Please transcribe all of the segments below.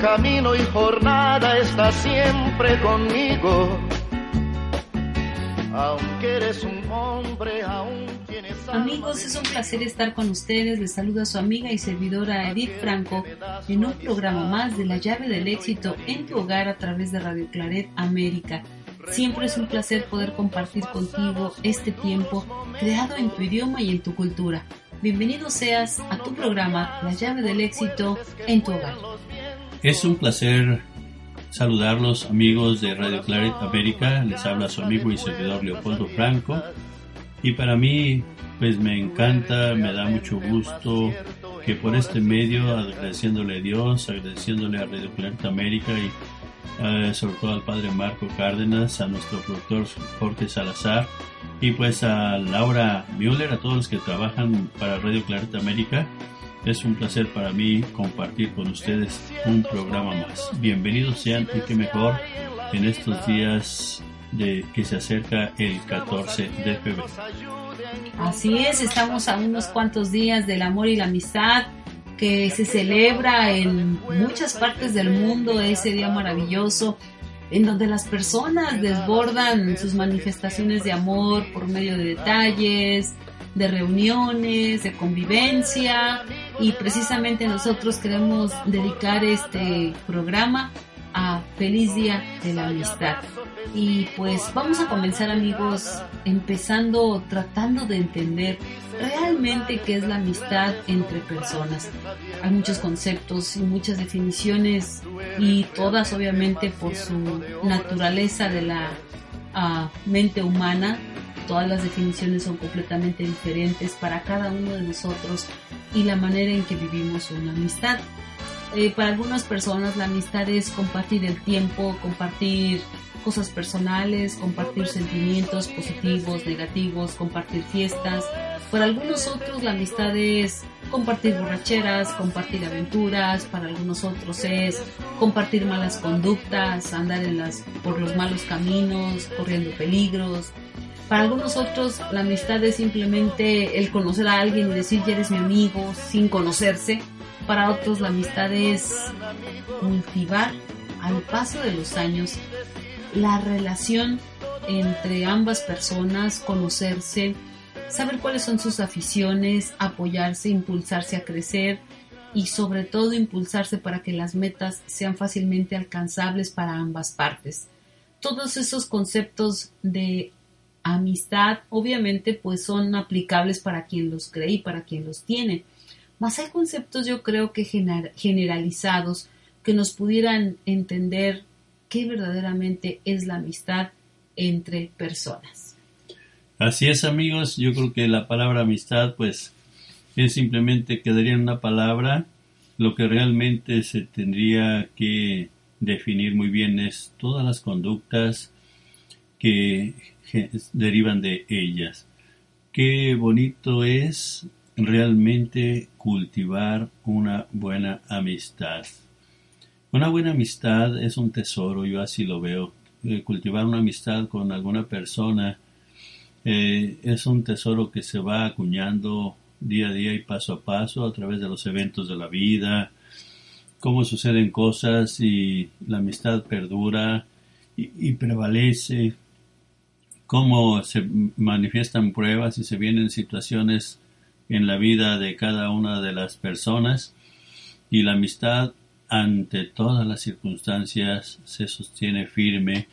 Camino y jornada está siempre conmigo. Aunque eres un hombre, aún tienes Amigos, es un placer estar con ustedes. Les saluda su amiga y servidora Edith Franco en un programa más de La llave del éxito en tu hogar a través de Radio Claret América. Siempre es un placer poder compartir contigo este tiempo creado en tu idioma y en tu cultura. Bienvenido seas a tu programa La llave del éxito en tu hogar. Es un placer saludarlos amigos de Radio Claret América. Les habla su amigo y servidor Leopoldo Franco. Y para mí, pues me encanta, me da mucho gusto que por este medio, agradeciéndole a Dios, agradeciéndole a Radio Claret América y eh, sobre todo al padre Marco Cárdenas, a nuestro productor Jorge Salazar y pues a Laura Müller, a todos los que trabajan para Radio Claret América es un placer para mí compartir con ustedes un programa más. Bienvenidos sean y qué mejor en estos días de que se acerca el 14 de febrero. Así es, estamos a unos cuantos días del amor y la amistad que se celebra en muchas partes del mundo, ese día maravilloso en donde las personas desbordan sus manifestaciones de amor por medio de detalles, de reuniones, de convivencia y precisamente nosotros queremos dedicar este programa a Feliz Día de la Amistad. Y pues vamos a comenzar amigos empezando tratando de entender realmente qué es la amistad entre personas. Hay muchos conceptos y muchas definiciones y todas obviamente por su naturaleza de la ah, mente humana todas las definiciones son completamente diferentes para cada uno de nosotros y la manera en que vivimos una amistad. Eh, para algunas personas la amistad es compartir el tiempo, compartir cosas personales, compartir sentimientos positivos, negativos, compartir fiestas. Para algunos otros la amistad es compartir borracheras, compartir aventuras, para algunos otros es compartir malas conductas, andar en las, por los malos caminos, corriendo peligros, para algunos otros la amistad es simplemente el conocer a alguien y decir ya eres mi amigo sin conocerse. Para otros la amistad es cultivar al paso de los años la relación entre ambas personas, conocerse, saber cuáles son sus aficiones, apoyarse, impulsarse a crecer y sobre todo impulsarse para que las metas sean fácilmente alcanzables para ambas partes. Todos esos conceptos de amistad, obviamente, pues son aplicables para quien los cree y para quien los tiene. Mas hay conceptos yo creo que generalizados que nos pudieran entender qué verdaderamente es la amistad entre personas. Así es amigos, yo creo que la palabra amistad pues es simplemente quedaría en una palabra, lo que realmente se tendría que definir muy bien es todas las conductas que derivan de ellas. Qué bonito es realmente cultivar una buena amistad. Una buena amistad es un tesoro, yo así lo veo. Eh, cultivar una amistad con alguna persona eh, es un tesoro que se va acuñando día a día y paso a paso a través de los eventos de la vida, cómo suceden cosas y la amistad perdura y prevalece cómo se manifiestan pruebas y se vienen situaciones en la vida de cada una de las personas y la amistad ante todas las circunstancias se sostiene firme,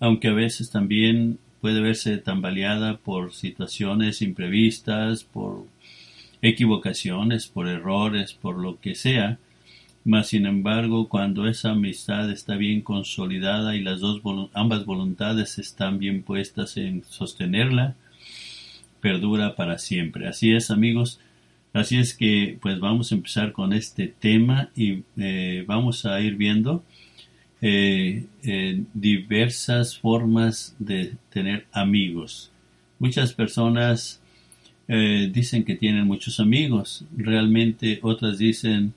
aunque a veces también puede verse tambaleada por situaciones imprevistas, por equivocaciones, por errores, por lo que sea, mas sin embargo cuando esa amistad está bien consolidada y las dos ambas voluntades están bien puestas en sostenerla, perdura para siempre. Así es, amigos. Así es que pues vamos a empezar con este tema y eh, vamos a ir viendo eh, eh, diversas formas de tener amigos. Muchas personas dicen que tienen muchos amigos. Realmente otras dicen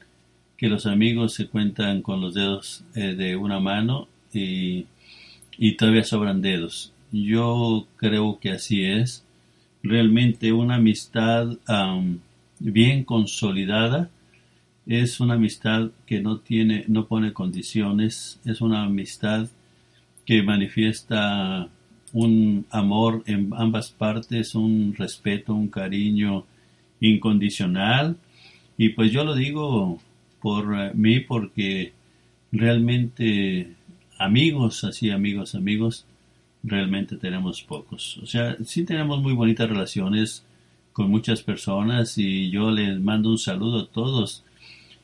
que los amigos se cuentan con los dedos de una mano y, y todavía sobran dedos. Yo creo que así es realmente una amistad bien consolidada. Es una amistad que no tiene no pone condiciones. Es una amistad que manifiesta un amor en ambas partes un respeto un cariño incondicional. Y pues yo lo digo por eh, mí porque realmente amigos así amigos amigos realmente tenemos pocos. O sea, sí tenemos muy bonitas relaciones con muchas personas y yo les mando un saludo a todos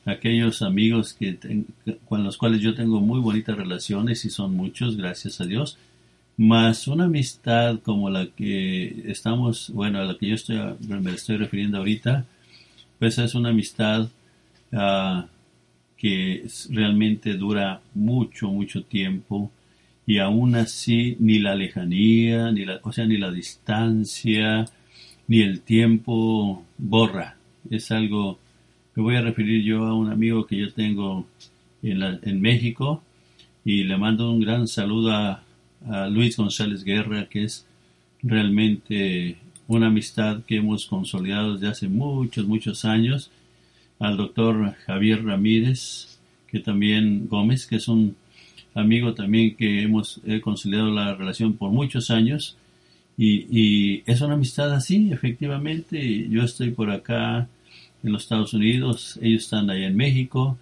aquellos amigos que con los cuales yo tengo muy bonitas relaciones y son muchos, gracias a Dios. Más una amistad como la que estamos, bueno, a la que yo estoy, me estoy refiriendo ahorita, pues es una amistad uh, que realmente dura mucho, mucho tiempo y aún así ni la lejanía, ni la, o sea, ni la distancia, ni el tiempo borra. Es algo, me voy a referir yo a un amigo que yo tengo en, en México y le mando un gran saludo a, Luis González Guerra, que es realmente una amistad que hemos consolidado desde hace muchos, muchos años, al doctor Javier Ramírez, que también Gómez, que es un amigo también que hemos conciliado la relación por muchos años y, es una amistad así, efectivamente. Yo estoy por acá en los Estados Unidos, ellos están allá en México.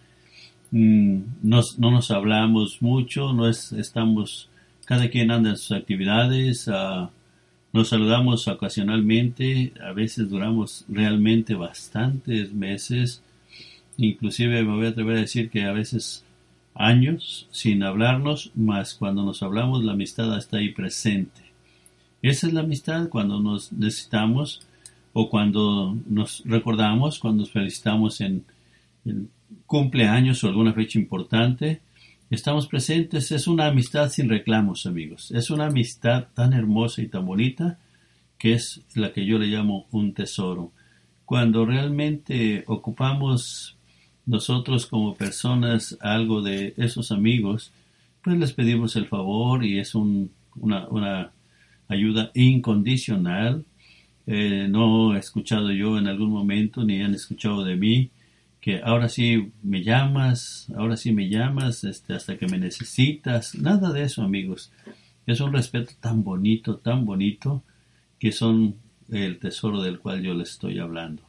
Mm, no nos hablamos mucho, no es, estamos, cada quien anda en sus actividades, ah, nos saludamos ocasionalmente, a veces duramos realmente bastantes meses, inclusive me voy a atrever a decir que a veces años sin hablarnos, mas cuando nos hablamos la amistad está ahí presente. Esa es la amistad cuando nos necesitamos o cuando nos recordamos, cuando nos felicitamos en, cumpleaños o alguna fecha importante. Estamos presentes, es una amistad sin reclamos, amigos. Es una amistad tan hermosa y tan bonita que es la que yo le llamo un tesoro. Cuando realmente ocupamos nosotros como personas algo de esos amigos, pues les pedimos el favor y es una, ayuda incondicional. Eh, no he escuchado yo en algún momento, ni han escuchado de mí, que ahora sí me llamas, ahora sí me llamas, este, hasta que me necesitas. Nada de eso, amigos. Es un respeto tan bonito, tan bonito, que son el tesoro del cual yo les estoy hablando.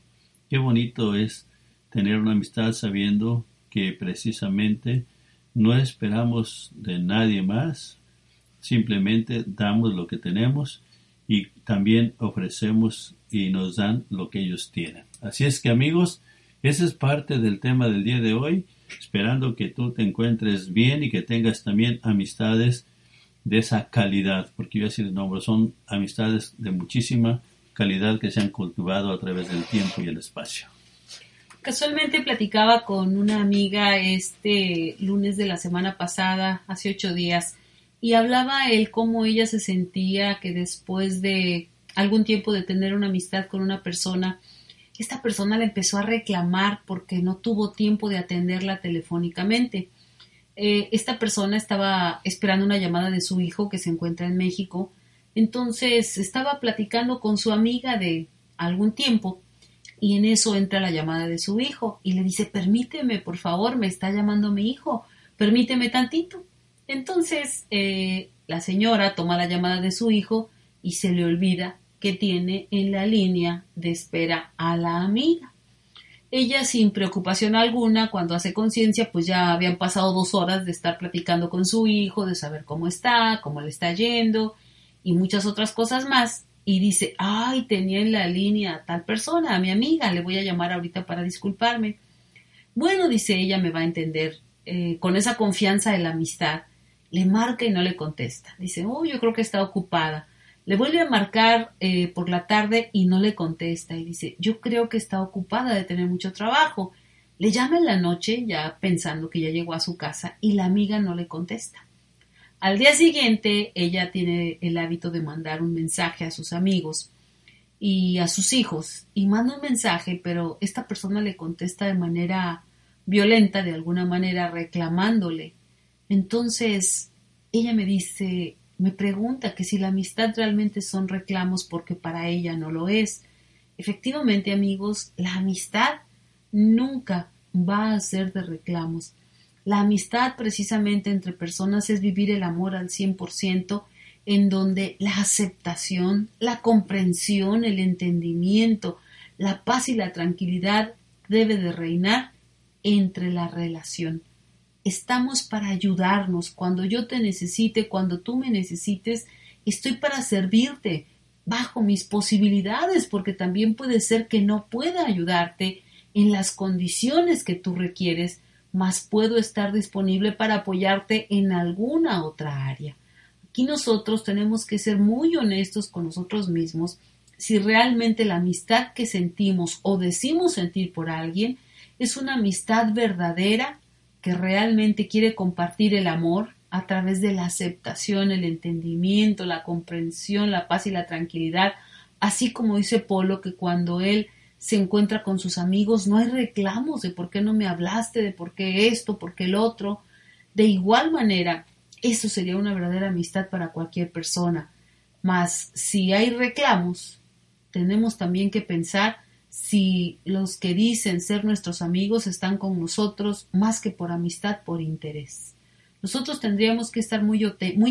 Qué bonito es tener una amistad sabiendo que precisamente no esperamos de nadie más, simplemente damos lo que tenemos y también ofrecemos y nos dan lo que ellos tienen. Así es que amigos, ese es parte del tema del día de hoy, esperando que tú te encuentres bien y que tengas también amistades de esa calidad, porque yo decir nombre, son amistades de muchísima calidad que se han cultivado a través del tiempo y el espacio. Casualmente platicaba con una amiga este lunes de la semana pasada, hace ocho días, y hablaba él cómo ella se sentía que después de algún tiempo de tener una amistad con una persona, esta persona le empezó a reclamar porque no tuvo tiempo de atenderla telefónicamente. Eh, esta persona estaba esperando una llamada de su hijo que se encuentra en México, entonces estaba platicando con su amiga de algún tiempo y en eso entra la llamada de su hijo y le dice, permíteme, por favor, me está llamando mi hijo, permíteme tantito. Entonces eh, la señora toma la llamada de su hijo y se le olvida que tiene en la línea de espera a la amiga. Ella sin preocupación alguna, cuando hace conciencia, pues ya habían pasado dos horas de estar platicando con su hijo, de saber cómo está, cómo le está yendo y muchas otras cosas más. Y dice, ay, tenía en la línea a tal persona, a mi amiga, le voy a llamar ahorita para disculparme. Bueno, dice ella, me va a entender, eh, con esa confianza de la amistad, le marca y no le contesta. Dice, oh, yo creo que está ocupada. Le vuelve a marcar eh, por la tarde y no le contesta y dice, yo creo que está ocupada de tener mucho trabajo. Le llama en la noche, ya pensando que ya llegó a su casa, y la amiga no le contesta. Al día siguiente, ella tiene el hábito de mandar un mensaje a sus amigos y a sus hijos, y manda un mensaje, pero esta persona le contesta de manera violenta, de alguna manera reclamándole. Entonces, ella me dice, me pregunta que si la amistad realmente son reclamos porque para ella no lo es. Efectivamente, amigos, la amistad nunca va a ser de reclamos. La amistad precisamente entre personas es vivir el amor al 100% en donde la aceptación, la comprensión, el entendimiento, la paz y la tranquilidad debe de reinar entre la relación estamos para ayudarnos. Cuando yo te necesite, cuando tú me necesites, estoy para servirte bajo mis posibilidades, porque también puede ser que no pueda ayudarte en las condiciones que tú requieres, mas puedo estar disponible para apoyarte en alguna otra área. Aquí nosotros tenemos que ser muy honestos con nosotros mismos si realmente la amistad que sentimos o decimos sentir por alguien es una amistad verdadera que realmente quiere compartir el amor a través de la aceptación, el entendimiento, la comprensión, la paz y la tranquilidad, así como dice Polo que cuando él se encuentra con sus amigos no hay reclamos de por qué no me hablaste, de por qué esto, por qué el otro. De igual manera, eso sería una verdadera amistad para cualquier persona. Mas si hay reclamos, tenemos también que pensar si los que dicen ser nuestros amigos están con nosotros más que por amistad, por interés. Nosotros tendríamos que estar muy,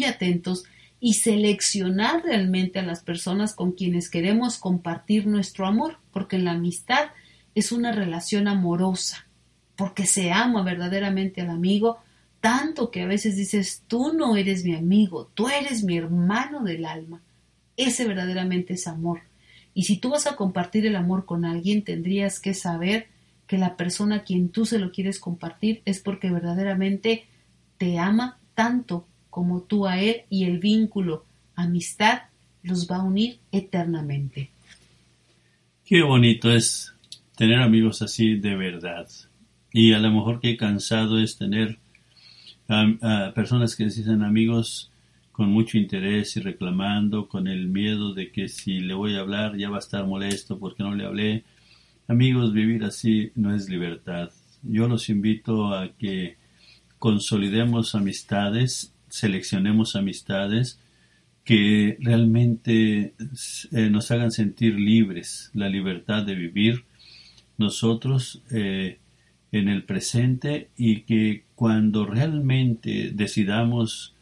atentos y seleccionar realmente a las personas con quienes queremos compartir nuestro amor, porque la amistad es una relación amorosa, porque se ama verdaderamente al amigo, tanto que a veces dices, tú no eres mi amigo, tú eres mi hermano del alma. Ese verdaderamente es amor. Y si tú vas a compartir el amor con alguien, tendrías que saber que la persona a quien tú se lo quieres compartir es porque verdaderamente te ama tanto como tú a él y el vínculo, amistad, los va a unir eternamente. Qué bonito es tener amigos así de verdad. Y a lo mejor qué cansado es tener a, personas que se dicen amigos con mucho interés y reclamando, con el miedo de que si le voy a hablar ya va a estar molesto porque no le hablé. Amigos, vivir así no es libertad. Yo los invito a que consolidemos amistades, seleccionemos amistades que realmente eh, nos hagan sentir libres, la libertad de vivir nosotros eh, en el presente y que cuando realmente decidamos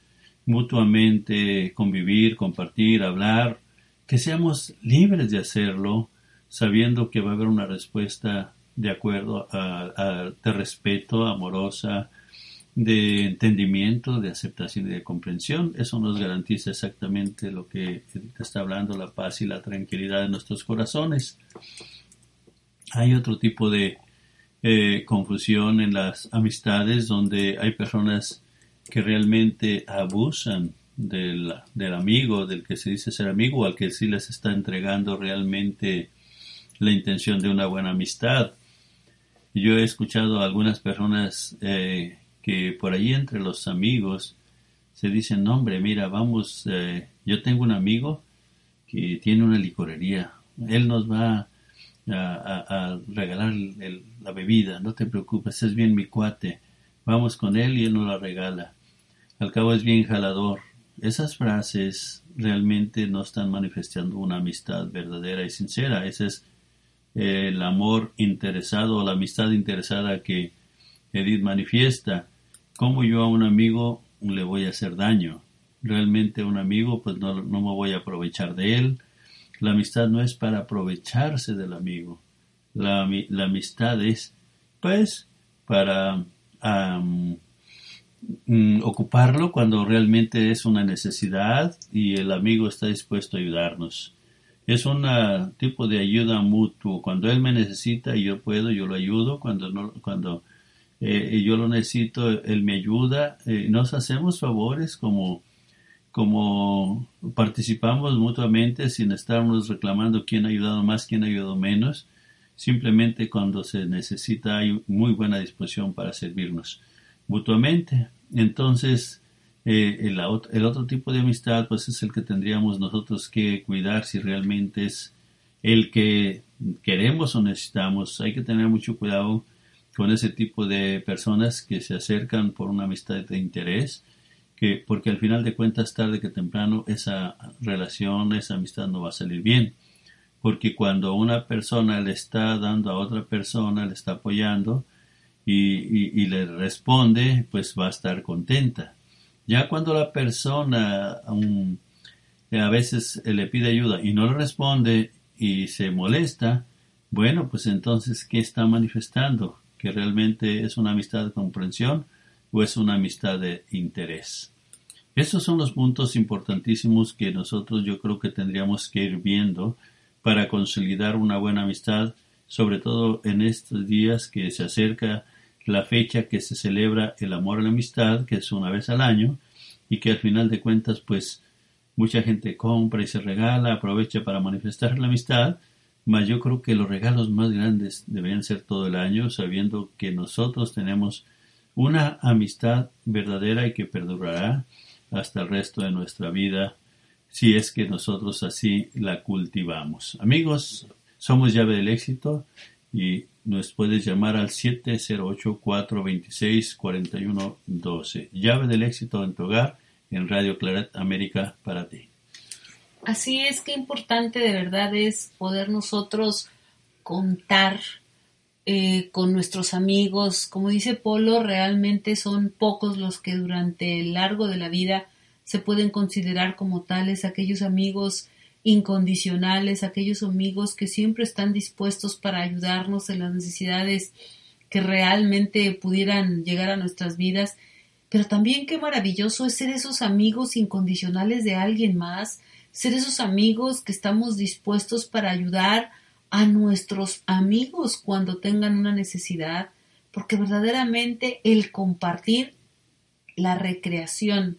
mutuamente convivir, compartir, hablar, que seamos libres de hacerlo, sabiendo que va a haber una respuesta de acuerdo a, de respeto, amorosa, de entendimiento, de aceptación y de comprensión. Eso nos garantiza exactamente lo que está hablando, la paz y la tranquilidad de nuestros corazones. Hay otro tipo de eh, confusión en las amistades donde hay personas que realmente abusan del, del, amigo, del que se dice ser amigo, al que sí les está entregando realmente la intención de una buena amistad. Yo he escuchado a algunas personas eh, que por ahí entre los amigos se dicen, hombre, mira, vamos, eh, yo tengo un amigo que tiene una licorería, él nos va a, regalar la bebida, no te preocupes, es bien mi cuate, vamos con él y él nos la regala al cabo es bien jalador. Esas frases realmente no están manifestando una amistad verdadera y sincera. Ese es el amor interesado o la amistad interesada que Edith manifiesta. ¿Cómo yo a un amigo le voy a hacer daño? Realmente a un amigo pues no, no me voy a aprovechar de él. La amistad no es para aprovecharse del amigo. la amistad es, pues, para mm, ocuparlo cuando realmente es una necesidad y el amigo está dispuesto a ayudarnos. Es un tipo de ayuda mutuo. Cuando él me necesita y yo puedo, yo lo ayudo. Cuando no, cuando eh, yo lo necesito, él me ayuda. Eh, nos hacemos favores como como participamos mutuamente sin estarnos reclamando quién ha ayudado más, quién ha ayudado menos, simplemente cuando se necesita hay muy buena disposición para servirnos mutuamente. Entonces, eh, el, el, otro tipo de amistad, pues es el que tendríamos nosotros que cuidar si realmente es el que queremos o necesitamos. Hay que tener mucho cuidado con ese tipo de personas que se acercan por una amistad de interés que porque al final de cuentas tarde que temprano esa relación, esa amistad no va a salir bien. Porque cuando una persona le está dando a otra persona, le está apoyando y, le responde, pues va a estar contenta. Ya cuando la persona a veces le pide ayuda y no le responde y se molesta, bueno, pues entonces, ¿qué está manifestando? ¿Que realmente es una amistad de comprensión? o es una amistad de interés. Estos son los puntos importantísimos que nosotros yo creo que tendríamos que ir viendo para consolidar una buena amistad, sobre todo en estos días que se acerca la fecha que se celebra el amor a la amistad, que es una vez al año, y que al final de cuentas pues mucha gente compra y se regala, aprovecha para manifestar la amistad, mas yo creo que los regalos más grandes deberían ser todo el año, sabiendo que nosotros tenemos una amistad verdadera y que perdurará hasta el resto de nuestra vida si es que nosotros así la cultivamos. Amigos, somos llave del éxito y nos puedes llamar al 708-426-4112. Llave del éxito en tu hogar en Radio Claret América para ti. Así es que importante de verdad es poder nosotros contar eh, con nuestros amigos. Como dice Polo, realmente son pocos los que durante el largo de la vida se pueden considerar como tales, aquellos amigos incondicionales, aquellos amigos que siempre están dispuestos para ayudarnos en las necesidades que realmente pudieran llegar a nuestras vidas. Pero también qué maravilloso es ser esos amigos incondicionales de alguien más, ser esos amigos que estamos dispuestos para ayudar a nuestros amigos cuando tengan una necesidad, porque verdaderamente el compartir la recreación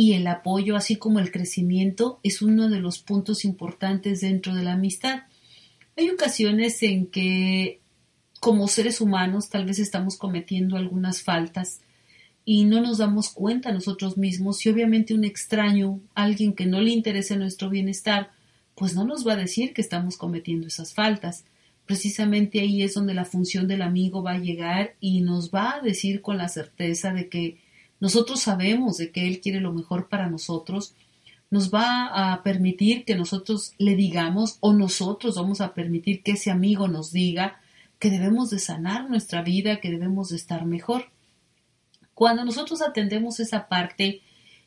y el apoyo, así como el crecimiento, es uno de los puntos importantes dentro de la amistad. Hay ocasiones en que como seres humanos tal vez estamos cometiendo algunas faltas y no nos damos cuenta nosotros mismos y obviamente un extraño, alguien que no le interese nuestro bienestar, pues no nos va a decir que estamos cometiendo esas faltas. Precisamente ahí es donde la función del amigo va a llegar y nos va a decir con la certeza de que nosotros sabemos de que Él quiere lo mejor para nosotros, nos va a permitir que nosotros le digamos o nosotros vamos a permitir que ese amigo nos diga que debemos de sanar nuestra vida, que debemos de estar mejor. Cuando nosotros atendemos esa parte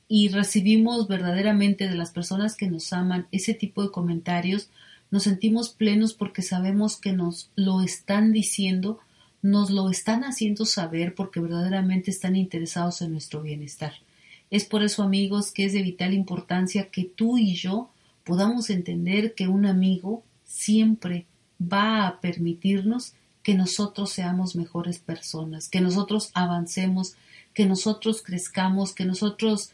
y recibimos verdaderamente de las personas que nos aman ese tipo de comentarios, nos sentimos plenos porque sabemos que nos lo están diciendo, nos lo están haciendo saber porque verdaderamente están interesados en nuestro bienestar. Es por eso, amigos, que es de vital importancia que tú y yo podamos entender que un amigo siempre va a permitirnos que nosotros seamos mejores personas, que nosotros avancemos, que nosotros crezcamos, que nosotros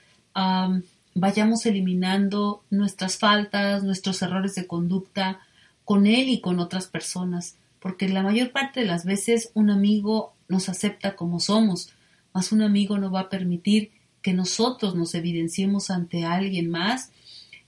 vayamos eliminando nuestras faltas, nuestros errores de conducta con él y con otras personas, porque la mayor parte de las veces un amigo nos acepta como somos, mas un amigo no va a permitir que nosotros nos evidenciemos ante alguien más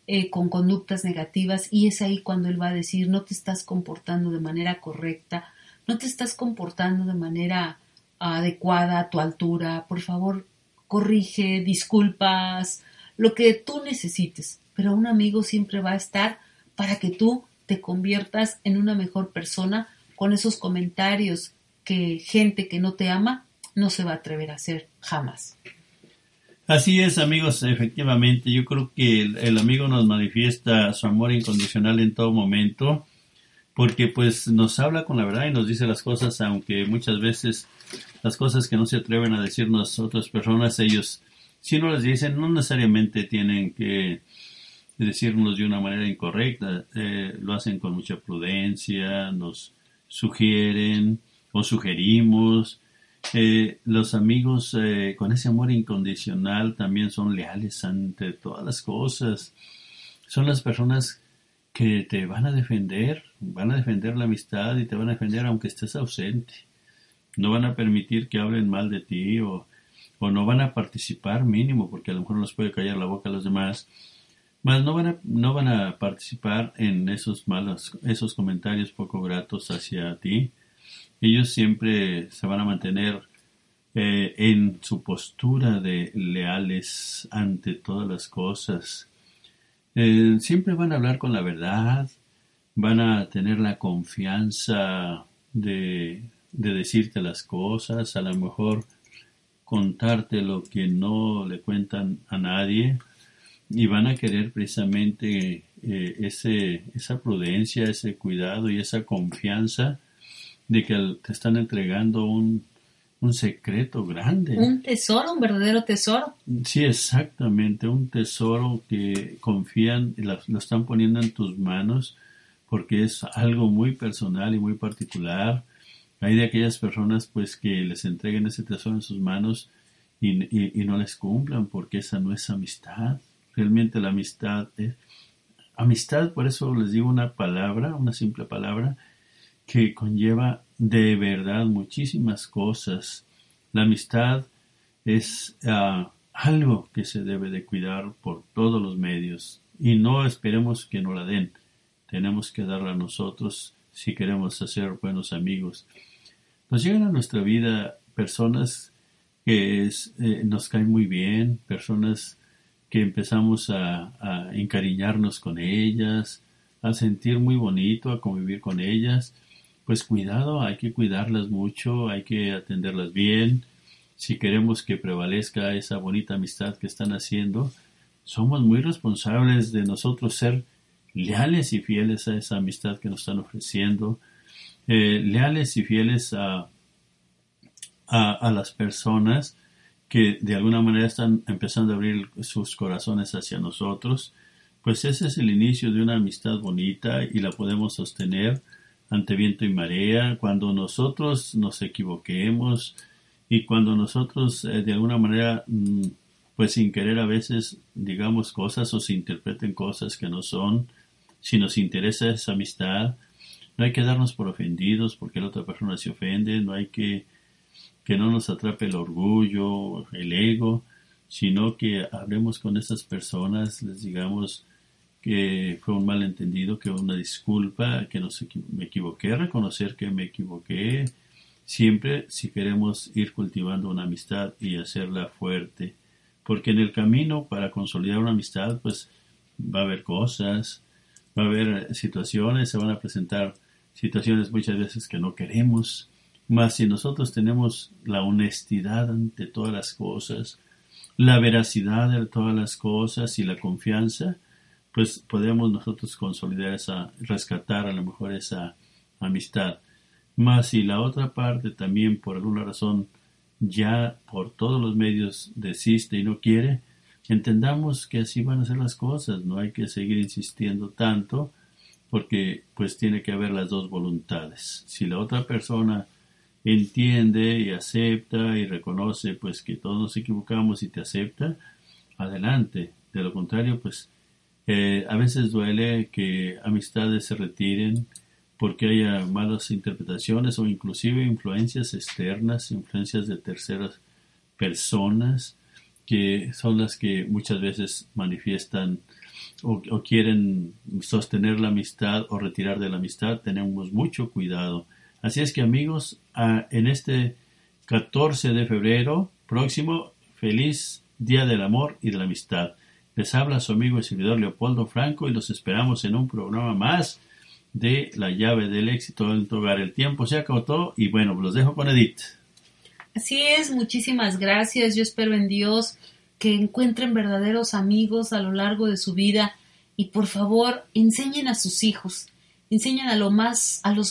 eh, con conductas negativas y es ahí cuando él va a decir no te estás comportando de manera correcta, no te estás comportando de manera adecuada a tu altura, por favor corrige, disculpas, lo que tú necesites, pero un amigo siempre va a estar para que tú te conviertas en una mejor persona con esos comentarios que gente que no te ama no se va a atrever a hacer jamás. Así es, amigos, efectivamente, yo creo que el, amigo nos manifiesta su amor incondicional en todo momento, porque pues nos habla con la verdad y nos dice las cosas, aunque muchas veces las cosas que no se atreven a decirnos otras personas, ellos si no las dicen, no necesariamente tienen que decirnos de una manera incorrecta, eh, lo hacen con mucha prudencia, nos sugieren o sugerimos. Eh, los amigos eh, con ese amor incondicional también son leales ante todas las cosas. Son las personas que te van a defender, van a defender la amistad y te van a defender aunque estés ausente. No van a permitir que hablen mal de ti o, o no van a participar mínimo, porque a lo mejor no puede callar la boca a los demás. Más no van a, no van a participar en esos malos, esos comentarios poco gratos hacia ti. Ellos siempre se van a mantener eh, en su postura de leales ante todas las cosas. Eh, siempre van a hablar con la verdad, van a tener la confianza de, de decirte las cosas, a lo mejor contarte lo que no le cuentan a nadie y van a querer precisamente eh, ese, esa prudencia, ese cuidado y esa confianza de que te están entregando un, un secreto grande. Un tesoro, un verdadero tesoro. Sí, exactamente, un tesoro que confían y lo están poniendo en tus manos porque es algo muy personal y muy particular. Hay de aquellas personas pues que les entreguen ese tesoro en sus manos y, y, no les cumplan porque esa no es amistad. Realmente la amistad es amistad, por eso les digo una palabra, una simple palabra que conlleva de verdad muchísimas cosas. La amistad es ah, algo que se debe de cuidar por todos los medios y no esperemos que nos la den. Tenemos que darla a nosotros si queremos hacer buenos amigos. Nos llegan a nuestra vida personas que eh, nos caen muy bien, personas que empezamos a, encariñarnos con ellas, a sentir muy bonito, a convivir con ellas pues cuidado, hay que cuidarlas mucho, hay que atenderlas bien. Si queremos que prevalezca esa bonita amistad que están haciendo, somos muy responsables de nosotros ser leales y fieles a esa amistad que nos están ofreciendo, eh, leales y fieles a, a, las personas que de alguna manera están empezando a abrir sus corazones hacia nosotros, pues ese es el inicio de una amistad bonita y la podemos sostener ante viento y marea, cuando nosotros nos equivoquemos y cuando nosotros eh, de alguna manera, mm, pues sin querer a veces digamos cosas o se interpreten cosas que no son, si nos interesa esa amistad, no hay que darnos por ofendidos porque la otra persona se ofende, no hay que que no nos atrape el orgullo, el ego, sino que hablemos con esas personas, les digamos, que fue un malentendido, que una disculpa, que no me equivoqué, reconocer que me equivoqué, siempre si queremos ir cultivando una amistad y hacerla fuerte, porque en el camino para consolidar una amistad, pues va a haber cosas, va a haber situaciones, se van a presentar situaciones muchas veces que no queremos, mas si nosotros tenemos la honestidad ante todas las cosas, la veracidad de todas las cosas y la confianza, pues podemos nosotros consolidar esa, rescatar a lo mejor esa amistad. Más si la otra parte también por alguna razón ya por todos los medios desiste y no quiere, entendamos que así van a ser las cosas, no hay que seguir insistiendo tanto porque pues tiene que haber las dos voluntades. Si la otra persona entiende y acepta y reconoce pues que todos nos equivocamos y te acepta, adelante. De lo contrario, pues a veces duele que amistades se retiren porque haya malas interpretaciones o inclusive influencias externas, influencias de terceras personas que son las que muchas veces manifiestan o, quieren sostener la amistad o retirar de la amistad. Tenemos mucho cuidado. Así es que amigos, en este 14 de febrero próximo, feliz Día del Amor y de la Amistad. Les habla su amigo y servidor Leopoldo Franco y los esperamos en un programa más de La llave del éxito en tu hogar. El tiempo se acabó y bueno, los dejo con Edith. Así es, muchísimas gracias. Yo espero en Dios que encuentren verdaderos amigos a lo largo de su vida y por favor enseñen a sus hijos enseñan a, los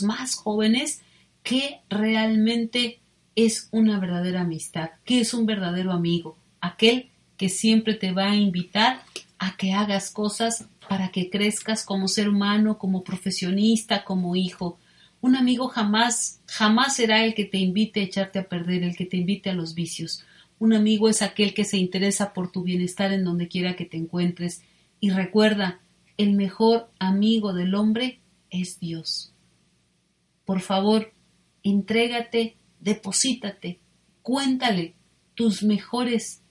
más jóvenes qué realmente es una verdadera amistad, qué es un verdadero amigo, aquel que siempre te va a invitar a que hagas cosas para que crezcas como ser humano, como profesionista, como hijo. Un amigo jamás, jamás será el que te invite a echarte a perder, el que te invite a los vicios. Un amigo es aquel que se interesa por tu bienestar en donde quiera que te encuentres. Y recuerda, el mejor amigo del hombre es Dios. Por favor, entrégate, deposítate, cuéntale tus mejores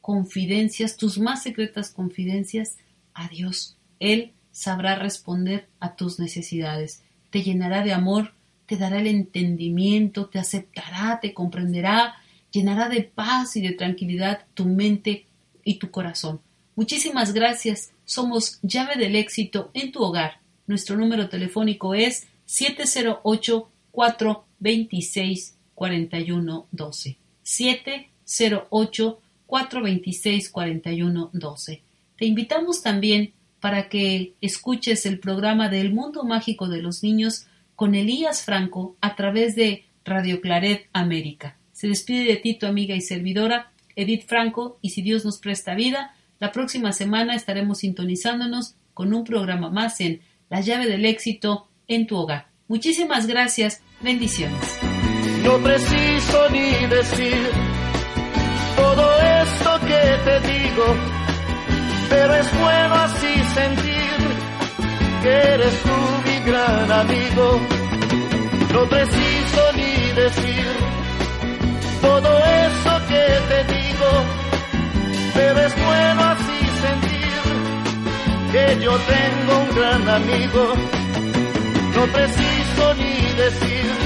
confidencias, tus más secretas confidencias a Dios. Él sabrá responder a tus necesidades, te llenará de amor, te dará el entendimiento, te aceptará, te comprenderá, llenará de paz y de tranquilidad tu mente y tu corazón. Muchísimas gracias. Somos llave del éxito en tu hogar. Nuestro número telefónico es 708 426 4112. 708 426 4112. Te invitamos también para que escuches el programa del Mundo Mágico de los Niños con Elías Franco a través de Radio Claret América. Se despide de ti tu amiga y servidora Edith Franco y si Dios nos presta vida, la próxima semana estaremos sintonizándonos con un programa más en La llave del éxito en tu hogar. Muchísimas gracias, bendiciones. No preciso ni decir todo esto que te digo, pero es bueno así sentir que eres tú mi gran amigo. No preciso ni decir todo eso que te digo, pero es bueno así sentir que yo tengo gran amigo. No preciso ni decir